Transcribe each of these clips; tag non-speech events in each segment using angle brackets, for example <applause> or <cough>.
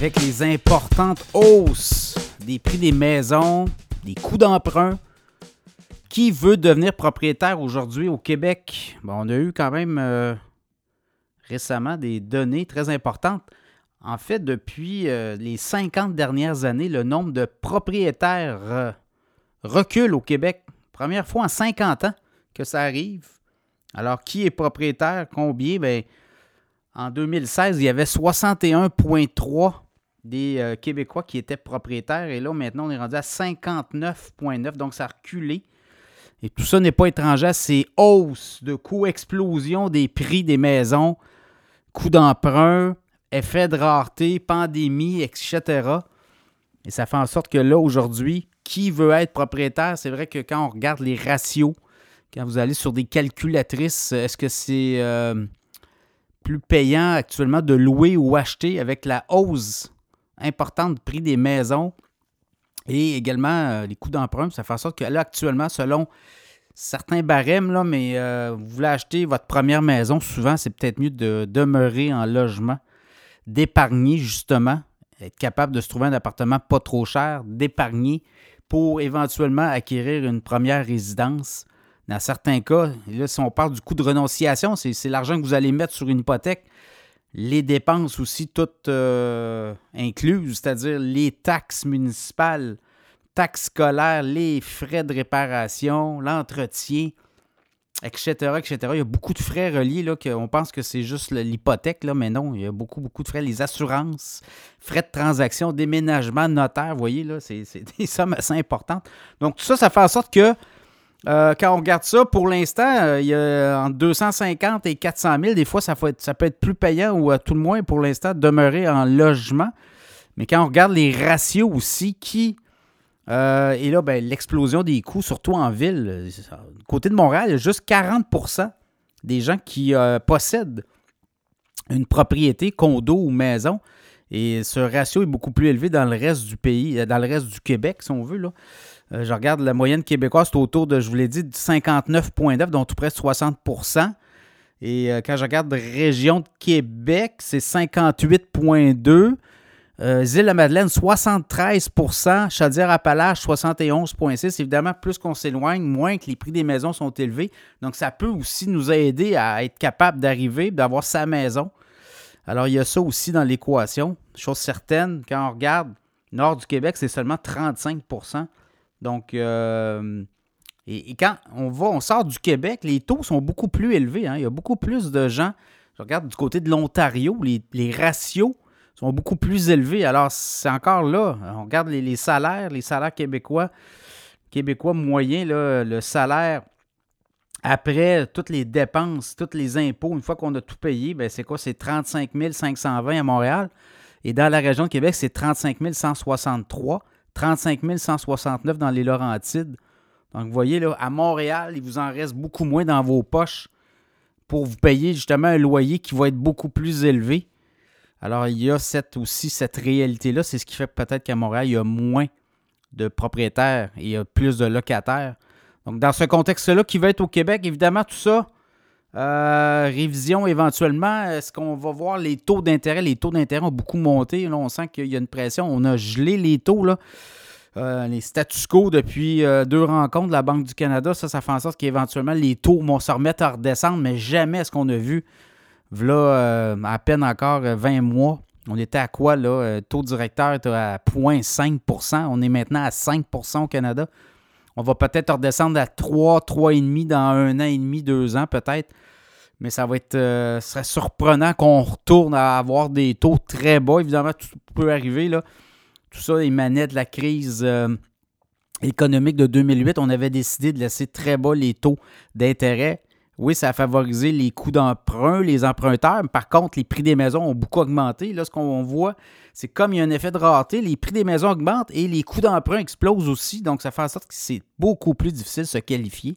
avec les importantes hausses des prix des maisons, des coûts d'emprunt. Qui veut devenir propriétaire aujourd'hui au Québec? Bon, on a eu quand même euh, récemment des données très importantes. En fait, depuis euh, les 50 dernières années, le nombre de propriétaires euh, recule au Québec. Première fois en 50 ans que ça arrive. Alors, qui est propriétaire? Combien? Bien, en 2016, il y avait 61,3 des euh, Québécois qui étaient propriétaires. Et là, maintenant, on est rendu à 59,9. Donc, ça a reculé. Et tout ça n'est pas étranger à ces hausses de coûts, explosion des prix des maisons, coûts d'emprunt, effet de rareté, pandémie, etc. Et ça fait en sorte que là, aujourd'hui, qui veut être propriétaire? C'est vrai que quand on regarde les ratios, quand vous allez sur des calculatrices, est-ce que c'est euh, plus payant actuellement de louer ou acheter avec la hausse importante du prix des maisons et également euh, les coûts d'emprunt. Ça fait en sorte que là, actuellement, selon certains barèmes, là, mais euh, vous voulez acheter votre première maison, souvent, c'est peut-être mieux de demeurer en logement, d'épargner justement, être capable de se trouver un appartement pas trop cher, d'épargner pour éventuellement acquérir une première résidence. Dans certains cas, là, si on parle du coût de renonciation, c'est l'argent que vous allez mettre sur une hypothèque les dépenses aussi toutes euh, incluses, c'est-à-dire les taxes municipales, taxes scolaires, les frais de réparation, l'entretien, etc., etc. Il y a beaucoup de frais reliés, là, on pense que c'est juste l'hypothèque, là, mais non, il y a beaucoup, beaucoup de frais. Les assurances, frais de transaction, déménagement, notaire, vous voyez, là, c'est <laughs> des sommes assez importantes. Donc, tout ça, ça fait en sorte que euh, quand on regarde ça, pour l'instant, euh, il y a entre 250 et 400 000. Des fois, ça, peut être, plus payant ou à tout le moins, pour l'instant, demeurer en logement. Mais quand on regarde les ratios aussi, qui. Euh, et là, ben, l'explosion des coûts, surtout en ville. Côté de Montréal, il y a juste 40% des gens qui possèdent une propriété, condo ou maison. Et ce ratio est beaucoup plus élevé dans le reste du pays, dans le reste du Québec, si on veut. Euh, je regarde la moyenne québécoise, c'est autour de, je vous l'ai dit, 59,9, donc tout près de 60% Et euh, quand je regarde région de Québec, c'est 58,2. Euh, Île-la-Madeleine, 73% Chaudière-Appalaches, 71,6 Évidemment, plus qu'on s'éloigne, moins que les prix des maisons sont élevés. Donc, ça peut aussi nous aider à être capable d'arriver, d'avoir sa maison. Alors, il y a ça aussi dans l'équation. Chose certaine, quand on regarde nord du Québec, c'est seulement 35 donc, euh, et, quand on va, on sort du Québec, les taux sont beaucoup plus élevés. Hein. Il y a beaucoup plus de gens. Je regarde du côté de l'Ontario, les, ratios sont beaucoup plus élevés. Alors, c'est encore là. On regarde les, salaires, les salaires québécois, québécois moyens, le salaire après toutes les dépenses, tous les impôts, une fois qu'on a tout payé, ben c'est quoi? C'est 35 520 à Montréal. Et dans la région de Québec, c'est 35 163. 35 169 dans les Laurentides. Donc, vous voyez, là, à Montréal, il vous en reste beaucoup moins dans vos poches pour vous payer justement un loyer qui va être beaucoup plus élevé. Alors, il y a cette, aussi cette réalité-là. C'est ce qui fait peut-être qu'à Montréal, il y a moins de propriétaires et il y a plus de locataires. Donc, dans ce contexte-là, qui va être au Québec, évidemment, tout ça, euh, révision éventuellement. Est-ce qu'on va voir les taux d'intérêt? Les taux d'intérêt ont beaucoup monté. On sent qu'il y a une pression. On a gelé les taux. Euh, les status quo depuis euh, deux rencontres de la Banque du Canada, ça, ça fait en sorte qu'éventuellement les taux vont se remettre à redescendre, mais jamais est-ce qu'on a vu, là, à peine encore 20 mois, on était à quoi, là? Taux directeur était à 0,5% On est maintenant à 5% au Canada. On va peut-être redescendre à 3, 3,5 dans un an et demi, deux ans peut-être. Mais ça va être euh, serait surprenant qu'on retourne à avoir des taux très bas. Évidemment, tout peut arriver. Là. Tout ça émanait de la crise euh, économique de 2008. On avait décidé de laisser très bas les taux d'intérêt. Oui, ça a favorisé les coûts d'emprunt, les emprunteurs. Par contre, les prix des maisons ont beaucoup augmenté. Là, ce qu'on voit, c'est comme il y a un effet de rareté, les prix des maisons augmentent et les coûts d'emprunt explosent aussi. Donc, ça fait en sorte que c'est beaucoup plus difficile de se qualifier.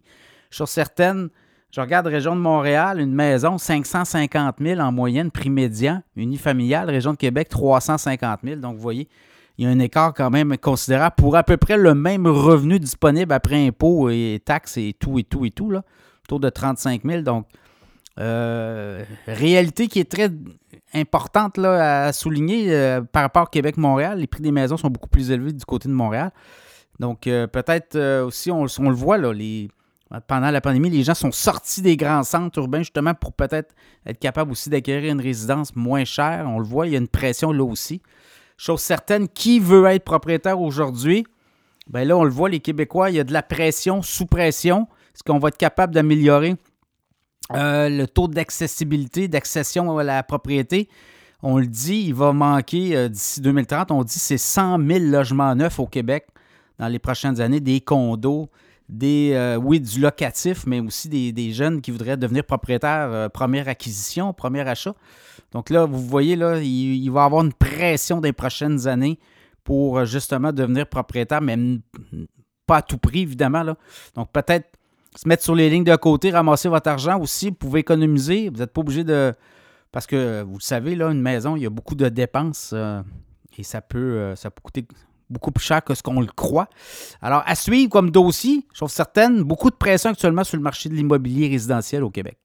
Sur certaines, je regarde région de Montréal, une maison, 550 000 en moyenne, prix médian. Unifamiliale, région de Québec, 350 000. Donc, vous voyez, il y a un écart quand même considérable pour à peu près le même revenu disponible après impôts et taxes et tout et tout et tout, autour de 35 000. Donc, réalité qui est très importante là, à souligner par rapport à Québec-Montréal. Les prix des maisons sont beaucoup plus élevés du côté de Montréal. Donc, peut-être aussi, on, on, le voit, là, les, pendant la pandémie, les gens sont sortis des grands centres urbains justement pour peut-être être capables aussi d'acquérir une résidence moins chère. On le voit, il y a une pression là aussi. Chose certaine, qui veut être propriétaire aujourd'hui? Bien là, on le voit, les Québécois, il y a de la pression, sous pression. Est-ce qu'on va être capable d'améliorer euh, le taux d'accessibilité, d'accession à la propriété? On le dit, il va manquer euh, d'ici 2030, on dit c'est 100 000 logements neufs au Québec dans les prochaines années, des condos, des, euh, oui, du locatif, mais aussi des, jeunes qui voudraient devenir propriétaires, euh, première acquisition, premier achat. Donc là, vous voyez, il, va y avoir une pression des prochaines années pour justement devenir propriétaire, mais pas à tout prix, évidemment. Donc peut-être se mettre sur les lignes de côté, ramasser votre argent aussi, vous pouvez économiser. Vous n'êtes pas obligé de. Parce que vous le savez, là, une maison, il y a beaucoup de dépenses et ça peut, ça peut coûter beaucoup plus cher que ce qu'on le croit. Alors, à suivre comme dossier, je trouve certaine, beaucoup de pression actuellement sur le marché de l'immobilier résidentiel au Québec.